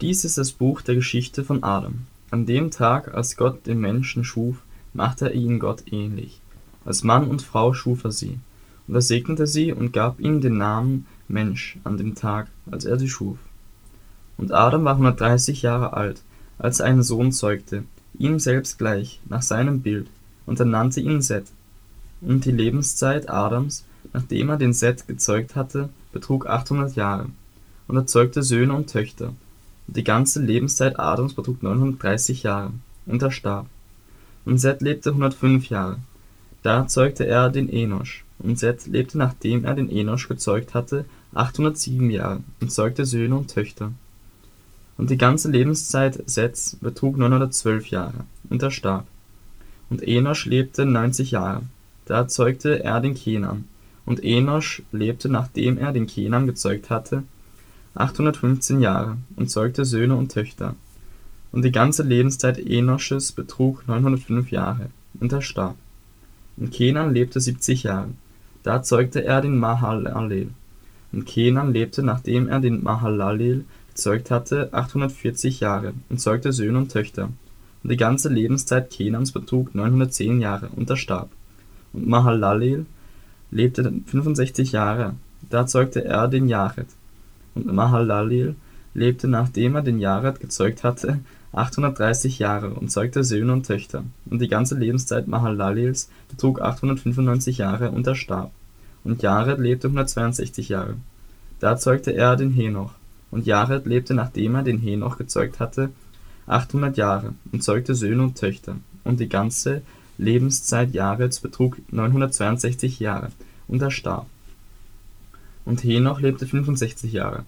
Dies ist das Buch der Geschichte von Adam. An dem Tag, als Gott den Menschen schuf, machte er ihn Gott ähnlich. Als Mann und Frau schuf er sie. Und er segnete sie und gab ihnen den Namen Mensch an dem Tag, als er sie schuf. Und Adam war 130 Jahre alt, als er einen Sohn zeugte, ihm selbst gleich, nach seinem Bild, und er nannte ihn Seth. Und die Lebenszeit Adams, nachdem er den Seth gezeugt hatte, betrug 800 Jahre. Und er zeugte Söhne und Töchter. Die ganze Lebenszeit Adams betrug 930 Jahre. Und er starb. Und Seth lebte 105 Jahre. Da zeugte er den Enosch. Und Seth lebte, nachdem er den Enosch gezeugt hatte, 807 Jahre und zeugte Söhne und Töchter. Und die ganze Lebenszeit Seths betrug 912 Jahre, und er starb. Und Enosch lebte 90 Jahre. Da zeugte er den Kenan. Und Enosch lebte, nachdem er den Kenan gezeugt hatte, 815 Jahre und zeugte Söhne und Töchter. Und die ganze Lebenszeit Enosches betrug 905 Jahre, und er starb. Und Kenan lebte 70 Jahre. Da zeugte er den Mahalalel. Und Kenan lebte, nachdem er den Mahalalel gezeugt hatte, 840 Jahre und zeugte Söhne und Töchter. Und die ganze Lebenszeit Kenans betrug 910 Jahre und er starb. Und Mahalalel lebte 65 Jahre, da zeugte er den Jared. Und Mahalalel lebte, nachdem er den Jared gezeugt hatte, 830 Jahre und zeugte Söhne und Töchter. Und die ganze Lebenszeit Mahalalels betrug 895 Jahre und er starb. Und Jared lebte 162 Jahre. Da zeugte er den Henoch. Und Jared lebte, nachdem er den Henoch gezeugt hatte, 800 Jahre und zeugte Söhne und Töchter. Und die ganze Lebenszeit Jareds betrug 962 Jahre und er starb. Und Henoch lebte 65 Jahre.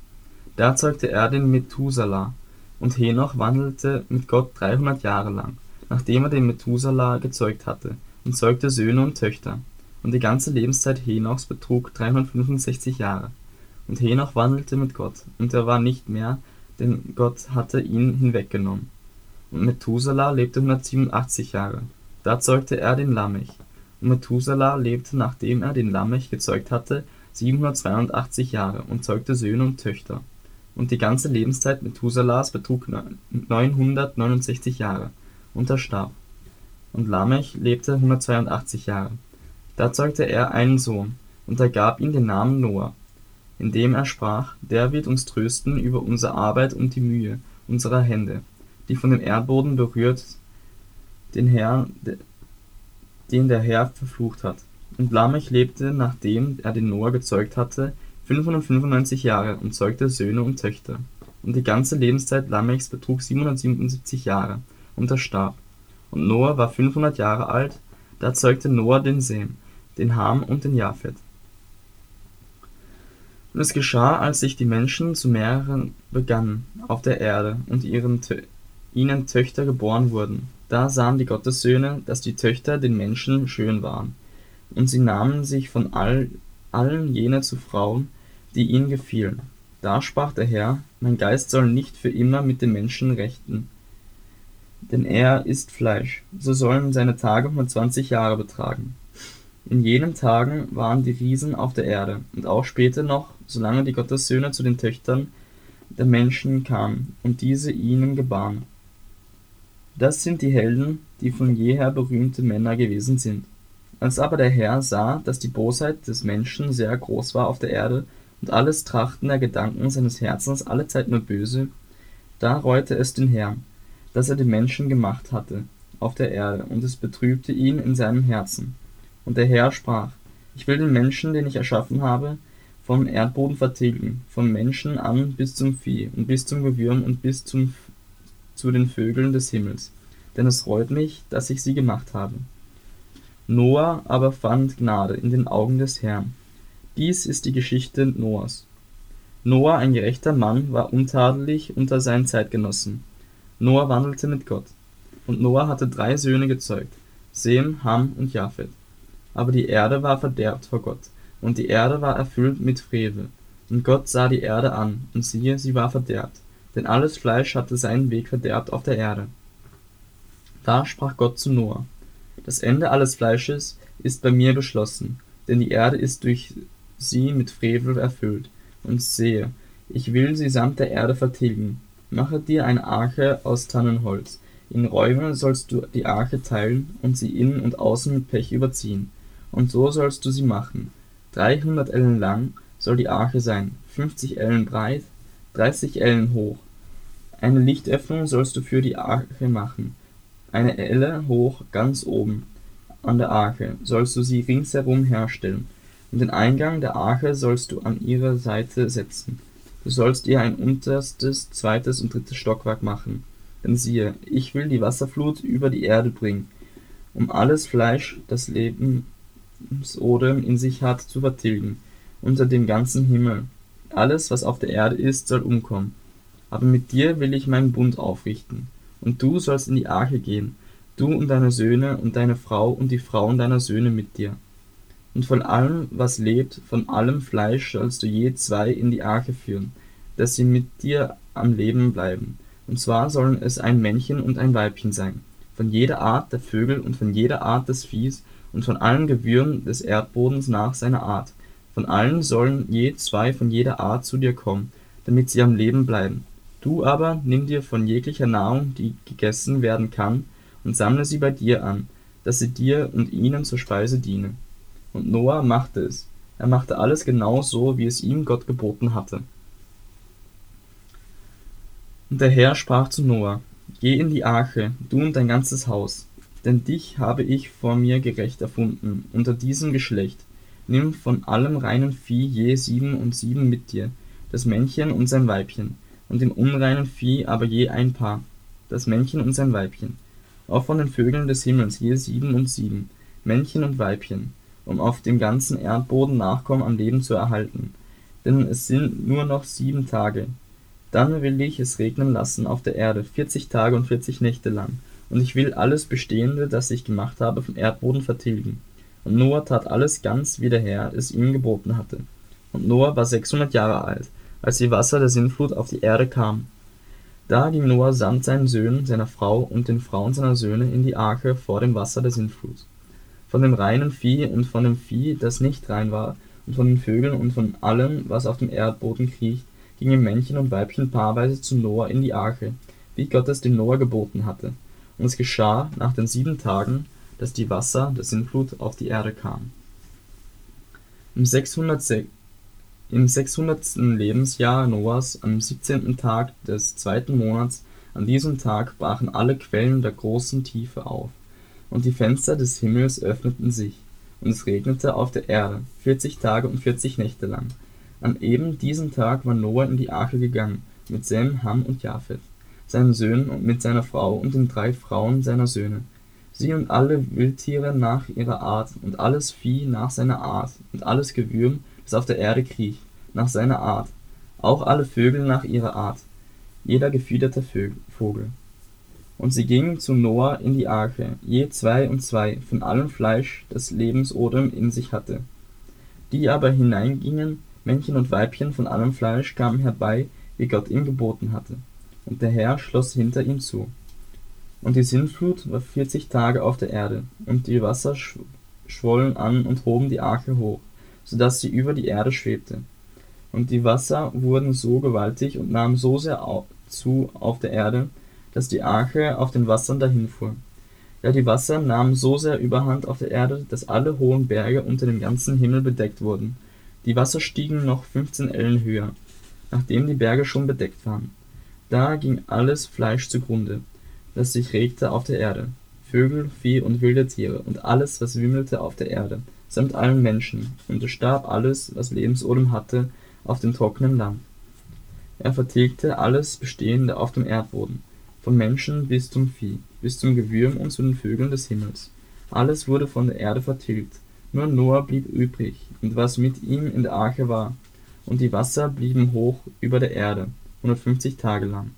Da zeugte er den Methuselah. Und Henoch wandelte mit Gott 300 Jahre lang, nachdem er den Methuselah gezeugt hatte, und zeugte Söhne und Töchter. Und die ganze Lebenszeit Henochs betrug 365 Jahre. Und Henoch wandelte mit Gott, und er war nicht mehr, denn Gott hatte ihn hinweggenommen. Und Methuselah lebte 187 Jahre. Da zeugte er den Lamech. Und Methuselah lebte, nachdem er den Lamech gezeugt hatte, 782 Jahre und zeugte Söhne und Töchter. Und die ganze Lebenszeit Methuselahs betrug 969 Jahre, und er starb. Und Lamech lebte 182 Jahre. Da zeugte er einen Sohn, und er gab ihm den Namen Noah indem er sprach, der wird uns trösten über unsere Arbeit und die Mühe unserer Hände, die von dem Erdboden berührt, den Herr, den der Herr verflucht hat. Und Lamech lebte, nachdem er den Noah gezeugt hatte, 595 Jahre und zeugte Söhne und Töchter. Und die ganze Lebenszeit Lamechs betrug 777 Jahre, und er starb. Und Noah war 500 Jahre alt, da zeugte Noah den Sem, den Ham und den Japhet. Und es geschah, als sich die Menschen zu mehren begannen auf der Erde und ihren, ihnen Töchter geboren wurden, da sahen die Gottessöhne, dass die Töchter den Menschen schön waren. Und sie nahmen sich von all, allen jene zu Frauen, die ihnen gefielen. Da sprach der Herr, mein Geist soll nicht für immer mit den Menschen rechten, denn er ist Fleisch, so sollen seine Tage 120 Jahre betragen. In jenen Tagen waren die Riesen auf der Erde, und auch später noch, solange die Gottessöhne zu den Töchtern der Menschen kamen und diese ihnen gebaren. Das sind die Helden, die von jeher berühmte Männer gewesen sind. Als aber der Herr sah, dass die Bosheit des Menschen sehr groß war auf der Erde und alles Trachten der Gedanken seines Herzens allezeit nur böse, da reute es den Herrn, dass er den Menschen gemacht hatte auf der Erde, und es betrübte ihn in seinem Herzen. Und der Herr sprach, ich will den Menschen, den ich erschaffen habe, vom Erdboden vertilgen, vom Menschen an bis zum Vieh und bis zum Gewürm und bis zum, zu den Vögeln des Himmels. Denn es reut mich, dass ich sie gemacht habe. Noah aber fand Gnade in den Augen des Herrn. Dies ist die Geschichte Noahs. Noah, ein gerechter Mann, war untadelig unter seinen Zeitgenossen. Noah wandelte mit Gott. Und Noah hatte drei Söhne gezeugt, Sem, Ham und Japhet. Aber die Erde war verderbt vor Gott, und die Erde war erfüllt mit Frevel. Und Gott sah die Erde an, und siehe, sie war verderbt, denn alles Fleisch hatte seinen Weg verderbt auf der Erde. Da sprach Gott zu Noah, das Ende alles Fleisches ist bei mir beschlossen, denn die Erde ist durch sie mit Frevel erfüllt. Und sehe, ich will sie samt der Erde vertilgen. Mache dir eine Arche aus Tannenholz. In Räumen sollst du die Arche teilen und sie innen und außen mit Pech überziehen. Und so sollst du sie machen. Dreihundert Ellen lang soll die Arche sein, fünfzig Ellen breit, dreißig Ellen hoch. Eine Lichtöffnung sollst du für die Arche machen, eine Elle hoch ganz oben an der Arche sollst du sie ringsherum herstellen, und den Eingang der Arche sollst du an ihre Seite setzen. Du sollst ihr ein unterstes, zweites und drittes Stockwerk machen. Denn siehe, ich will die Wasserflut über die Erde bringen, um alles Fleisch, das Lebensodem in sich hat, zu vertilgen, unter dem ganzen Himmel. Alles, was auf der Erde ist, soll umkommen. Aber mit dir will ich meinen Bund aufrichten. Und du sollst in die Arche gehen, du und deine Söhne und deine Frau und die Frauen deiner Söhne mit dir. Und von allem, was lebt, von allem Fleisch sollst du je zwei in die Arche führen, dass sie mit dir am Leben bleiben. Und zwar sollen es ein Männchen und ein Weibchen sein, von jeder Art der Vögel und von jeder Art des Viehs und von allen Gewürmen des Erdbodens nach seiner Art. Von allen sollen je zwei von jeder Art zu dir kommen, damit sie am Leben bleiben. Du aber nimm dir von jeglicher Nahrung, die gegessen werden kann, und sammle sie bei dir an, dass sie dir und ihnen zur Speise diene. Und Noah machte es. Er machte alles genau so, wie es ihm Gott geboten hatte. Und der Herr sprach zu Noah, Geh in die Arche, du und dein ganzes Haus, denn dich habe ich vor mir gerecht erfunden, unter diesem Geschlecht. Nimm von allem reinen Vieh je sieben und sieben mit dir, das Männchen und sein Weibchen, und dem unreinen Vieh aber je ein Paar, das Männchen und sein Weibchen. Auch von den Vögeln des Himmels je sieben und sieben, Männchen und Weibchen, um auf dem ganzen Erdboden Nachkommen am Leben zu erhalten. Denn es sind nur noch sieben Tage. Dann will ich es regnen lassen auf der Erde, vierzig Tage und vierzig Nächte lang, und ich will alles Bestehende, das ich gemacht habe, vom Erdboden vertilgen. Und Noah tat alles ganz, wie der Herr es ihm geboten hatte. Und Noah war sechshundert Jahre alt, als die Wasser der Sintflut auf die Erde kamen. Da ging Noah samt seinen Söhnen, seiner Frau und den Frauen seiner Söhne in die Arche vor dem Wasser der Sintflut von dem reinen Vieh und von dem Vieh, das nicht rein war, und von den Vögeln und von allem, was auf dem Erdboden kriecht, gingen Männchen und Weibchen paarweise zu Noah in die Arche, wie Gott es dem Noah geboten hatte. Und es geschah nach den sieben Tagen, dass die Wasser der Sintflut auf die Erde kamen. Im 600. Im 600. Lebensjahr Noahs, am 17. Tag des zweiten Monats, an diesem Tag brachen alle Quellen der großen Tiefe auf und die Fenster des Himmels öffneten sich, und es regnete auf der Erde vierzig Tage und vierzig Nächte lang. An eben diesem Tag war Noah in die Arche gegangen, mit Sem, Ham und Japhet, seinen Söhnen und mit seiner Frau und den drei Frauen seiner Söhne. Sie und alle Wildtiere nach ihrer Art und alles Vieh nach seiner Art und alles Gewürm, das auf der Erde kriecht, nach seiner Art, auch alle Vögel nach ihrer Art, jeder gefiederte Vogel. Und sie gingen zu Noah in die Arche, je zwei und zwei, von allem Fleisch, das Lebensodem in sich hatte. Die aber hineingingen, Männchen und Weibchen von allem Fleisch, kamen herbei, wie Gott ihm geboten hatte. Und der Herr schloss hinter ihm zu. Und die Sintflut war vierzig Tage auf der Erde, und die Wasser schwollen an und hoben die Arche hoch, so dass sie über die Erde schwebte. Und die Wasser wurden so gewaltig und nahmen so sehr zu auf der Erde, dass die Arche auf den Wassern dahinfuhr. Ja, die Wasser nahmen so sehr Überhand auf der Erde, dass alle hohen Berge unter dem ganzen Himmel bedeckt wurden. Die Wasser stiegen noch fünfzehn Ellen höher, nachdem die Berge schon bedeckt waren. Da ging alles Fleisch zugrunde, das sich regte auf der Erde, Vögel, Vieh und wilde Tiere und alles, was wimmelte auf der Erde, samt allen Menschen, und es starb alles, was Lebensodem hatte, auf dem trockenen Land. Er vertilgte alles Bestehende auf dem Erdboden, vom Menschen bis zum Vieh, bis zum Gewürm und zu den Vögeln des Himmels. Alles wurde von der Erde vertilgt, nur Noah blieb übrig, und was mit ihm in der Arche war, und die Wasser blieben hoch über der Erde, 150 Tage lang.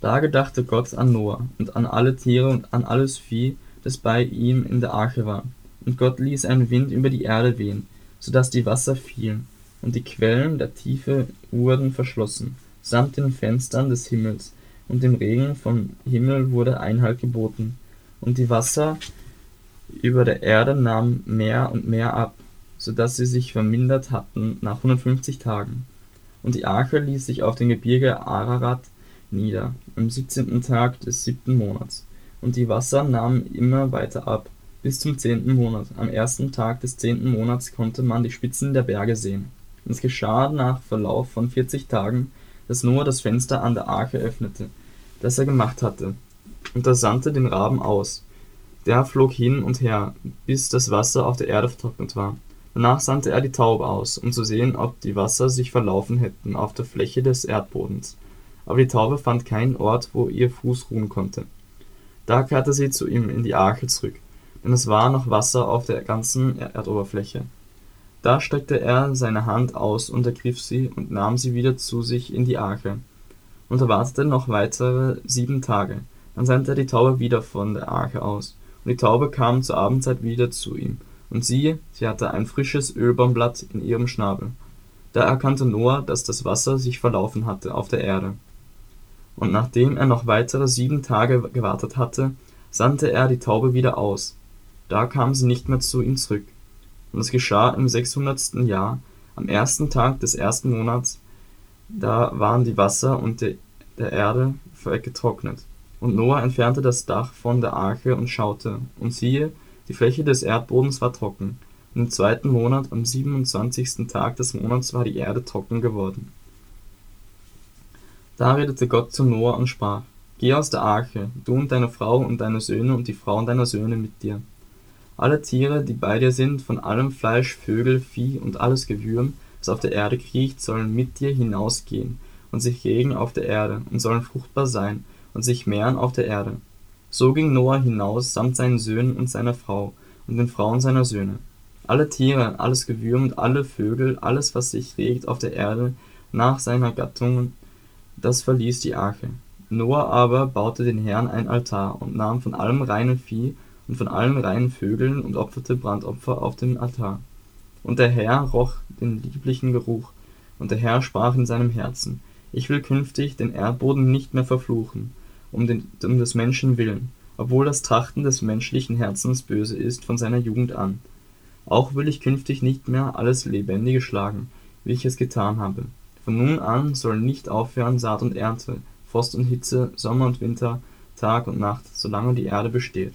Da gedachte Gott an Noah und an alle Tiere und an alles Vieh, das bei ihm in der Arche war. Und Gott ließ einen Wind über die Erde wehen, so dass die Wasser fielen, und die Quellen der Tiefe wurden verschlossen, samt den Fenstern des Himmels, und dem Regen vom Himmel wurde Einhalt geboten, und die Wasser über der Erde nahmen mehr und mehr ab, so dass sie sich vermindert hatten nach 150 Tagen. Und die Arche ließ sich auf dem Gebirge Ararat nieder, am siebzehnten Tag des siebten Monats. Und die Wasser nahmen immer weiter ab, bis zum zehnten Monat. Am ersten Tag des zehnten Monats konnte man die Spitzen der Berge sehen. Es geschah nach Verlauf von vierzig Tagen, dass Noah das Fenster an der Arche öffnete, das er gemacht hatte, und er sandte den Raben aus. Der flog hin und her, bis das Wasser auf der Erde vertrocknet war. Danach sandte er die Taube aus, um zu sehen, ob die Wasser sich verlaufen hätten auf der Fläche des Erdbodens. Aber die Taube fand keinen Ort, wo ihr Fuß ruhen konnte. Da kehrte sie zu ihm in die Arche zurück, denn es war noch Wasser auf der ganzen Erdoberfläche. Da streckte er seine Hand aus und ergriff sie und nahm sie wieder zu sich in die Arche. Und er wartete noch weitere sieben Tage. Dann sandte er die Taube wieder von der Arche aus. Und die Taube kam zur Abendzeit wieder zu ihm und siehe, sie hatte ein frisches Ölbaumblatt in ihrem Schnabel. Da erkannte Noah, dass das Wasser sich verlaufen hatte auf der Erde. Und nachdem er noch weitere sieben Tage gewartet hatte, sandte er die Taube wieder aus. Da kam sie nicht mehr zu ihm zurück. Und es geschah im sechshundertsten Jahr, am ersten Tag des ersten Monats, da waren die Wasser unter der Erde getrocknet. Und Noah entfernte das Dach von der Arche und schaute, und siehe, die Fläche des Erdbodens war trocken, und im zweiten Monat, am siebenundzwanzigsten Tag des Monats, war die Erde trocken geworden. Da redete Gott zu Noah und sprach: Geh aus der Arche, du und deine Frau und deine Söhne und die Frauen deiner Söhne mit dir. Alle Tiere, die bei dir sind, von allem Fleisch, Vögel, Vieh und alles Gewürm, das auf der Erde kriecht, sollen mit dir hinausgehen und sich regen auf der Erde und sollen fruchtbar sein und sich mehren auf der Erde. So ging Noah hinaus samt seinen Söhnen und seiner Frau und den Frauen seiner Söhne. Alle Tiere, alles Gewürm und alle Vögel, alles, was sich regt auf der Erde, nach seiner Gattung, das verließ die Arche. Noah aber baute den Herrn ein Altar und nahm von allem reinen Vieh und von allen reinen Vögeln und opferte Brandopfer auf dem Altar. Und der Herr roch den lieblichen Geruch, und der Herr sprach in seinem Herzen, ich will künftig den Erdboden nicht mehr verfluchen, um, den, um des Menschen willen, obwohl das Trachten des menschlichen Herzens böse ist von seiner Jugend an. Auch will ich künftig nicht mehr alles Lebendige schlagen, wie ich es getan habe. Von nun an soll nicht aufhören Saat und Ernte, Frost und Hitze, Sommer und Winter, Tag und Nacht, solange die Erde besteht